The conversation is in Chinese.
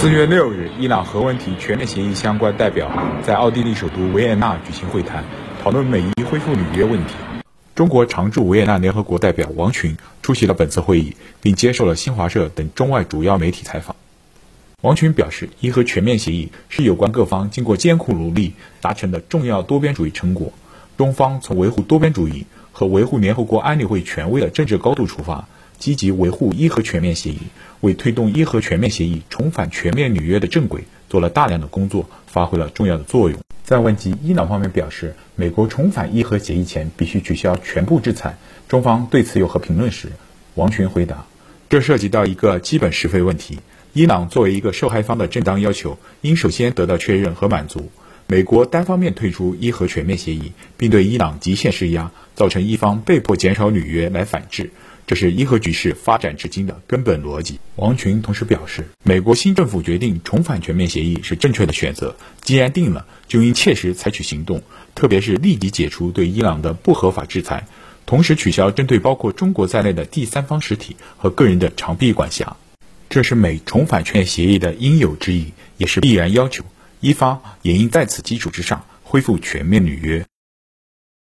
四月六日，伊朗核问题全面协议相关代表在奥地利首都维也纳举行会谈，讨论美伊恢复履约问题。中国常驻维也纳联合国代表王群出席了本次会议，并接受了新华社等中外主要媒体采访。王群表示，伊核全面协议是有关各方经过艰苦努力达成的重要多边主义成果。中方从维护多边主义和维护联合国安理会权威的政治高度出发。积极维护伊核全面协议，为推动伊核全面协议重返全面履约的正轨做了大量的工作，发挥了重要的作用。在问及伊朗方面表示，美国重返伊核协议前必须取消全部制裁，中方对此有何评论时，王群回答：“这涉及到一个基本是非问题。伊朗作为一个受害方的正当要求，应首先得到确认和满足。美国单方面退出伊核全面协议，并对伊朗极限施压，造成一方被迫减少履约来反制。”这是伊核局势发展至今的根本逻辑。王群同时表示，美国新政府决定重返全面协议是正确的选择。既然定了，就应切实采取行动，特别是立即解除对伊朗的不合法制裁，同时取消针对包括中国在内的第三方实体和个人的长臂管辖。这是美重返全面协议的应有之义，也是必然要求。伊方也应在此基础之上恢复全面履约。